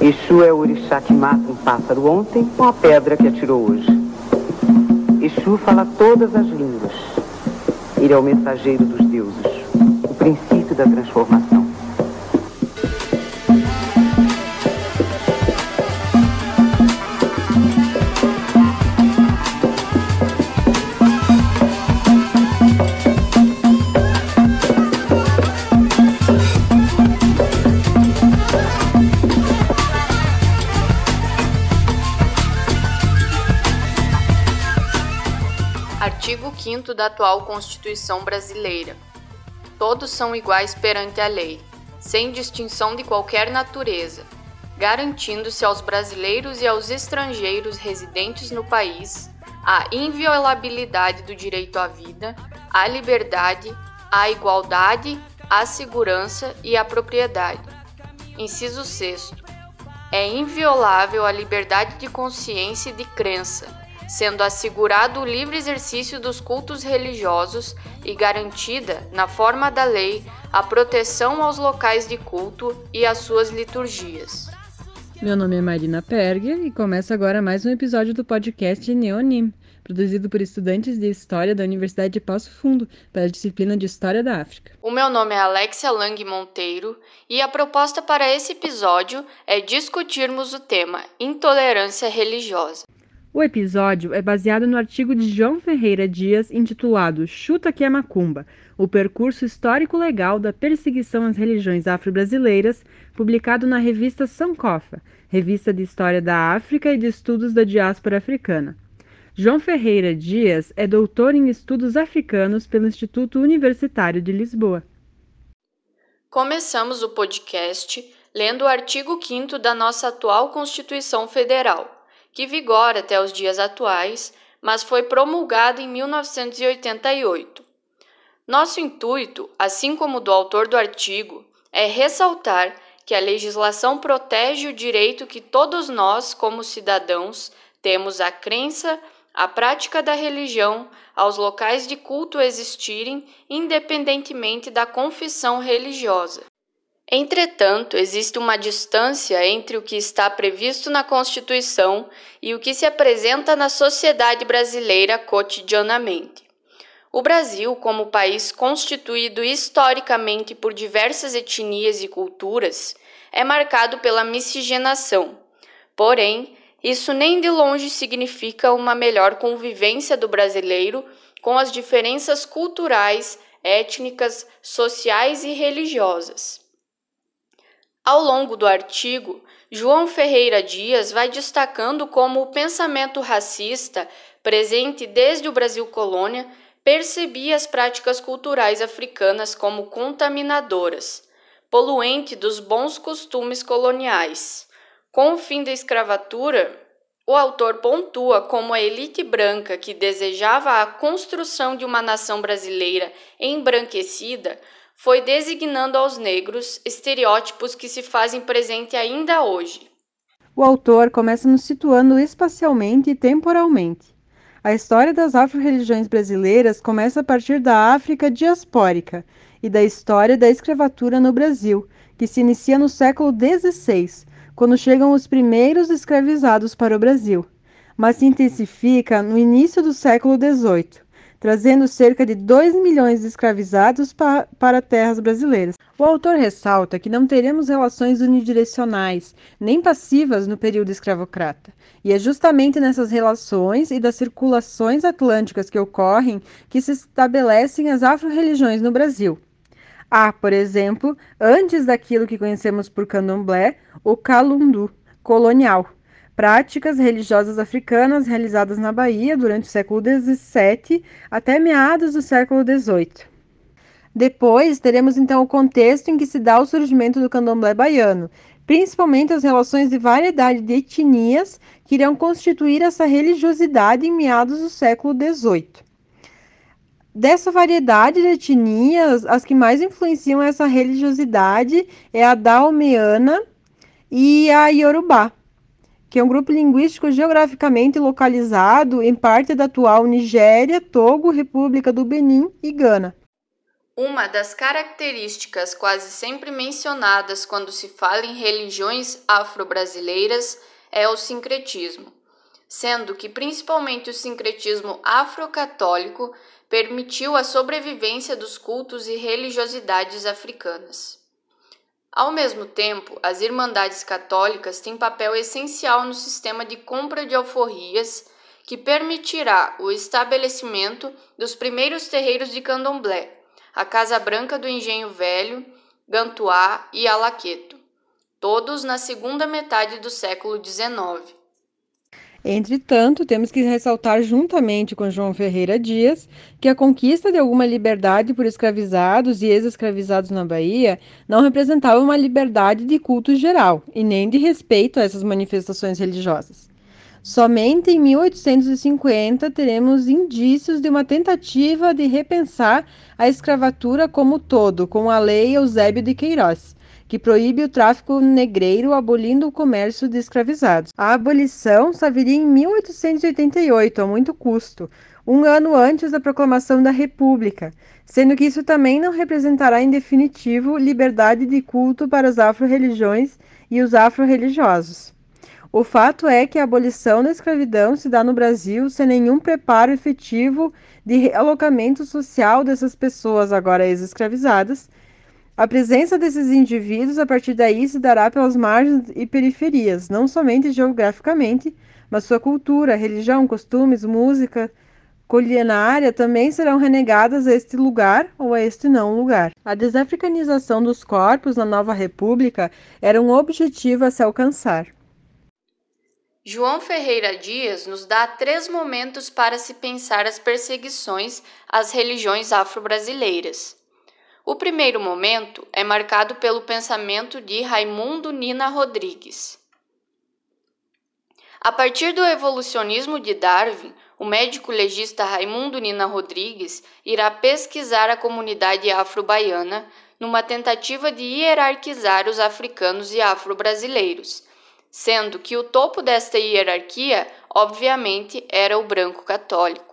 Exu é o orixá que mata um pássaro ontem com a pedra que atirou hoje. Exu fala todas as línguas. Ele é o mensageiro dos deuses, o princípio da transformação. 5 da atual Constituição Brasileira. Todos são iguais perante a lei, sem distinção de qualquer natureza, garantindo-se aos brasileiros e aos estrangeiros residentes no país a inviolabilidade do direito à vida, à liberdade, à igualdade, à segurança e à propriedade. Inciso 6. É inviolável a liberdade de consciência e de crença sendo assegurado o livre exercício dos cultos religiosos e garantida, na forma da lei, a proteção aos locais de culto e às suas liturgias. Meu nome é Marina Perger e começa agora mais um episódio do podcast Neonim, produzido por estudantes de História da Universidade de Passo Fundo para a disciplina de História da África. O meu nome é Alexia Lang Monteiro e a proposta para esse episódio é discutirmos o tema intolerância religiosa. O episódio é baseado no artigo de João Ferreira Dias intitulado Chuta que é Macumba, o percurso histórico-legal da perseguição às religiões afro-brasileiras, publicado na revista Sankofa, revista de História da África e de Estudos da Diáspora Africana. João Ferreira Dias é doutor em Estudos Africanos pelo Instituto Universitário de Lisboa. Começamos o podcast lendo o artigo 5 da nossa atual Constituição Federal que vigora até os dias atuais, mas foi promulgado em 1988. Nosso intuito, assim como do autor do artigo, é ressaltar que a legislação protege o direito que todos nós, como cidadãos, temos à crença, à prática da religião, aos locais de culto existirem, independentemente da confissão religiosa. Entretanto, existe uma distância entre o que está previsto na Constituição e o que se apresenta na sociedade brasileira cotidianamente. O Brasil, como país constituído historicamente por diversas etnias e culturas, é marcado pela miscigenação. Porém, isso nem de longe significa uma melhor convivência do brasileiro com as diferenças culturais, étnicas, sociais e religiosas. Ao longo do artigo, João Ferreira Dias vai destacando como o pensamento racista, presente desde o Brasil colônia, percebia as práticas culturais africanas como contaminadoras, poluente dos bons costumes coloniais. Com o fim da escravatura, o autor pontua como a elite branca que desejava a construção de uma nação brasileira embranquecida foi designando aos negros estereótipos que se fazem presente ainda hoje. O autor começa nos situando espacialmente e temporalmente. A história das afro-religiões brasileiras começa a partir da África diaspórica e da história da escravatura no Brasil, que se inicia no século XVI, quando chegam os primeiros escravizados para o Brasil, mas se intensifica no início do século XVIII, trazendo cerca de 2 milhões de escravizados pa para terras brasileiras. O autor ressalta que não teremos relações unidirecionais, nem passivas no período escravocrata. E é justamente nessas relações e das circulações atlânticas que ocorrem que se estabelecem as afro-religiões no Brasil. Há, por exemplo, antes daquilo que conhecemos por candomblé, o calundu colonial, práticas religiosas africanas realizadas na Bahia durante o século XVII até meados do século XVIII. Depois, teremos então o contexto em que se dá o surgimento do candomblé baiano, principalmente as relações de variedade de etnias que irão constituir essa religiosidade em meados do século XVIII. Dessa variedade de etnias, as que mais influenciam essa religiosidade é a daomeana e a iorubá que é um grupo linguístico geograficamente localizado em parte da atual Nigéria, Togo, República do Benin e Gana. Uma das características quase sempre mencionadas quando se fala em religiões afro-brasileiras é o sincretismo, sendo que principalmente o sincretismo afrocatólico permitiu a sobrevivência dos cultos e religiosidades africanas. Ao mesmo tempo, as Irmandades Católicas têm papel essencial no sistema de compra de alforrias que permitirá o estabelecimento dos primeiros terreiros de candomblé a Casa Branca do Engenho Velho, Gantuá e Alaqueto, todos na segunda metade do século XIX. Entretanto, temos que ressaltar juntamente com João Ferreira Dias que a conquista de alguma liberdade por escravizados e ex-escravizados na Bahia não representava uma liberdade de culto geral e nem de respeito a essas manifestações religiosas. Somente em 1850 teremos indícios de uma tentativa de repensar a escravatura como todo, com a Lei Eusébio de Queiroz, que proíbe o tráfico negreiro, abolindo o comércio de escravizados. A abolição só viria em 1888, a muito custo, um ano antes da proclamação da República, sendo que isso também não representará em definitivo liberdade de culto para as afro-religiões e os afro-religiosos. O fato é que a abolição da escravidão se dá no Brasil sem nenhum preparo efetivo de realocamento social dessas pessoas agora ex-escravizadas. A presença desses indivíduos a partir daí se dará pelas margens e periferias, não somente geograficamente, mas sua cultura, religião, costumes, música, culinária também serão renegadas a este lugar ou a este não lugar. A desafricanização dos corpos na nova república era um objetivo a se alcançar. João Ferreira Dias nos dá três momentos para se pensar as perseguições às religiões afro-brasileiras. O primeiro momento é marcado pelo pensamento de Raimundo Nina Rodrigues. A partir do evolucionismo de Darwin, o médico legista Raimundo Nina Rodrigues irá pesquisar a comunidade afro-baiana numa tentativa de hierarquizar os africanos e afro-brasileiros sendo que o topo desta hierarquia, obviamente, era o branco católico.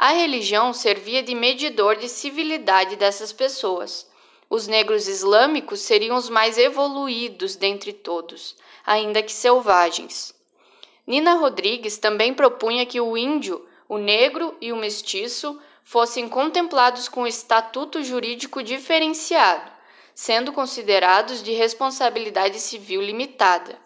A religião servia de medidor de civilidade dessas pessoas. Os negros islâmicos seriam os mais evoluídos dentre todos, ainda que selvagens. Nina Rodrigues também propunha que o índio, o negro e o mestiço fossem contemplados com estatuto jurídico diferenciado, sendo considerados de responsabilidade civil limitada.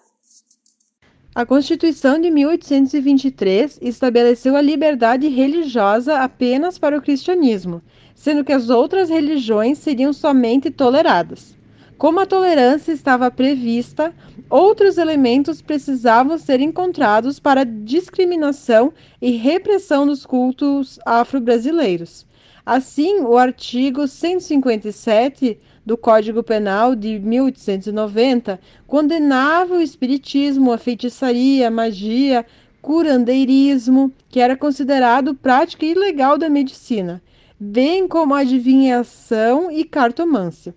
A Constituição de 1823 estabeleceu a liberdade religiosa apenas para o cristianismo, sendo que as outras religiões seriam somente toleradas. Como a tolerância estava prevista, outros elementos precisavam ser encontrados para discriminação e repressão dos cultos afro-brasileiros. Assim, o artigo 157 do Código Penal de 1890 condenava o espiritismo, a feitiçaria, a magia, curandeirismo, que era considerado prática ilegal da medicina, bem como adivinhação e cartomância.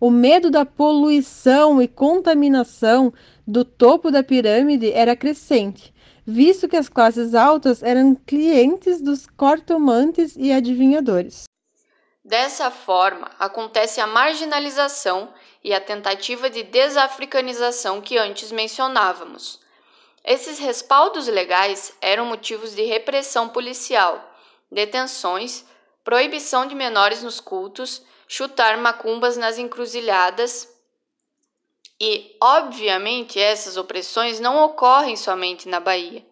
O medo da poluição e contaminação do topo da pirâmide era crescente, visto que as classes altas eram clientes dos cartomantes e adivinhadores. Dessa forma, acontece a marginalização e a tentativa de desafricanização que antes mencionávamos. Esses respaldos legais eram motivos de repressão policial, detenções, proibição de menores nos cultos, chutar macumbas nas encruzilhadas. E, obviamente, essas opressões não ocorrem somente na Bahia.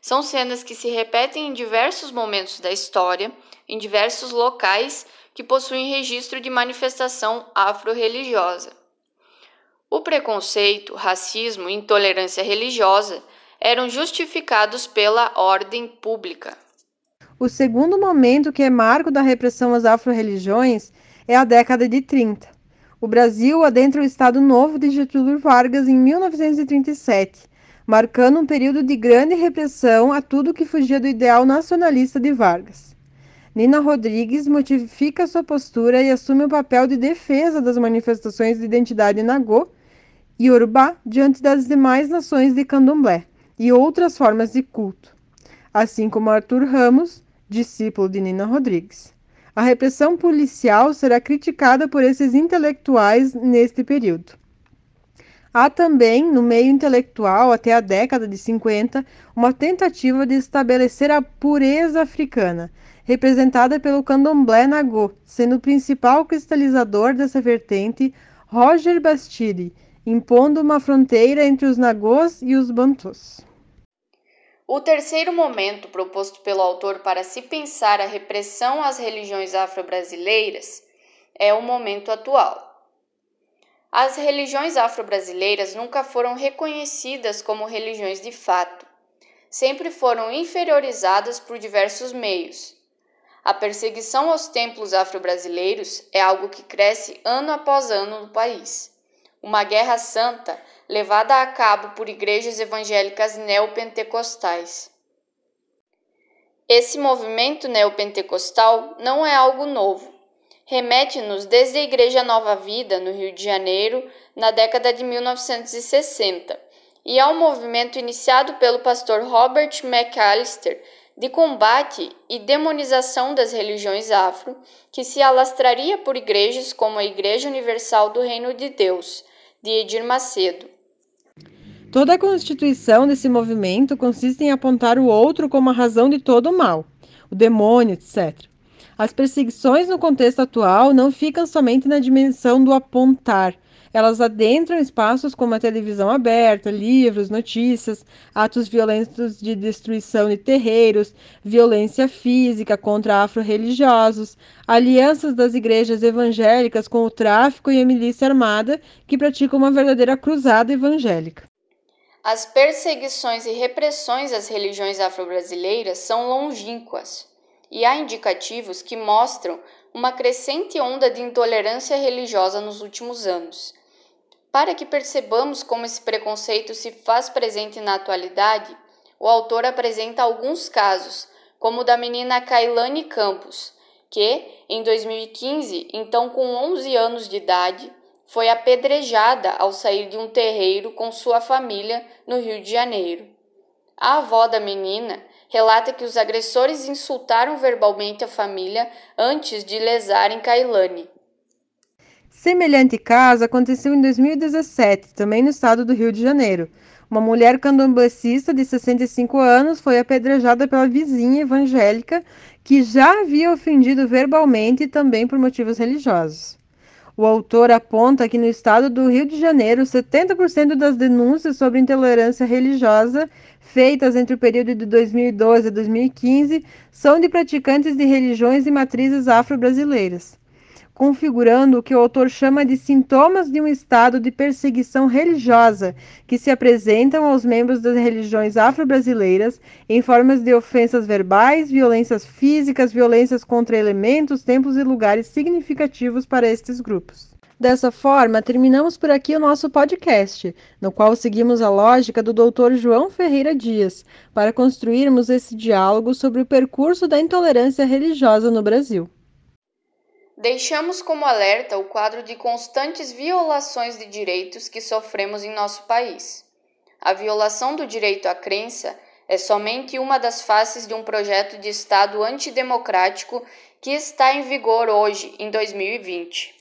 São cenas que se repetem em diversos momentos da história, em diversos locais que possuem registro de manifestação afro-religiosa. O preconceito, racismo e intolerância religiosa eram justificados pela ordem pública. O segundo momento que é marco da repressão às afro-religiões é a década de 30. O Brasil adentra o Estado Novo de Getúlio Vargas em 1937, marcando um período de grande repressão a tudo que fugia do ideal nacionalista de Vargas. Nina Rodrigues modifica sua postura e assume o papel de defesa das manifestações de identidade nagô e urubá diante das demais nações de candomblé e outras formas de culto, assim como Arthur Ramos, discípulo de Nina Rodrigues. A repressão policial será criticada por esses intelectuais neste período. Há também, no meio intelectual, até a década de 50, uma tentativa de estabelecer a pureza africana, representada pelo candomblé nagô, sendo o principal cristalizador dessa vertente Roger Bastide, impondo uma fronteira entre os nagôs e os bantus. O terceiro momento proposto pelo autor para se pensar a repressão às religiões afro-brasileiras é o momento atual. As religiões afro-brasileiras nunca foram reconhecidas como religiões de fato. Sempre foram inferiorizadas por diversos meios. A perseguição aos templos afro-brasileiros é algo que cresce ano após ano no país. Uma guerra santa levada a cabo por igrejas evangélicas neopentecostais. Esse movimento neopentecostal não é algo novo. Remete-nos desde a Igreja Nova Vida, no Rio de Janeiro, na década de 1960, e um movimento iniciado pelo pastor Robert McAllister de combate e demonização das religiões afro, que se alastraria por igrejas como a Igreja Universal do Reino de Deus, de Edir Macedo. Toda a constituição desse movimento consiste em apontar o outro como a razão de todo o mal, o demônio, etc. As perseguições no contexto atual não ficam somente na dimensão do apontar, elas adentram espaços como a televisão aberta, livros, notícias, atos violentos de destruição de terreiros, violência física contra afro-religiosos, alianças das igrejas evangélicas com o tráfico e a milícia armada que praticam uma verdadeira cruzada evangélica. As perseguições e repressões às religiões afro-brasileiras são longínquas, e há indicativos que mostram uma crescente onda de intolerância religiosa nos últimos anos. Para que percebamos como esse preconceito se faz presente na atualidade, o autor apresenta alguns casos, como o da menina Kailane Campos, que, em 2015, então com 11 anos de idade, foi apedrejada ao sair de um terreiro com sua família no Rio de Janeiro. A avó da menina relata que os agressores insultaram verbalmente a família antes de lesarem Kailane. Semelhante caso aconteceu em 2017, também no estado do Rio de Janeiro. Uma mulher candomblessista de 65 anos foi apedrejada pela vizinha evangélica que já havia ofendido verbalmente também por motivos religiosos. O autor aponta que no estado do Rio de Janeiro, 70% das denúncias sobre intolerância religiosa feitas entre o período de 2012 a 2015 são de praticantes de religiões e matrizes afro-brasileiras, configurando o que o autor chama de sintomas de um estado de perseguição religiosa que se apresentam aos membros das religiões afro-brasileiras em formas de ofensas verbais, violências físicas, violências contra elementos, templos e lugares significativos para estes grupos. Dessa forma, terminamos por aqui o nosso podcast, no qual seguimos a lógica do Dr. João Ferreira Dias, para construirmos esse diálogo sobre o percurso da intolerância religiosa no Brasil. Deixamos como alerta o quadro de constantes violações de direitos que sofremos em nosso país. A violação do direito à crença é somente uma das faces de um projeto de Estado antidemocrático que está em vigor hoje, em 2020.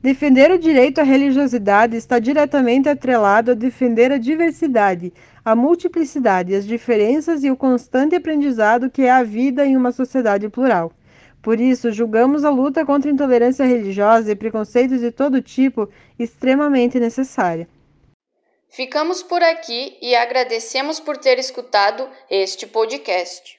Defender o direito à religiosidade está diretamente atrelado a defender a diversidade, a multiplicidade, as diferenças e o constante aprendizado que é a vida em uma sociedade plural. Por isso, julgamos a luta contra intolerância religiosa e preconceitos de todo tipo extremamente necessária. Ficamos por aqui e agradecemos por ter escutado este podcast.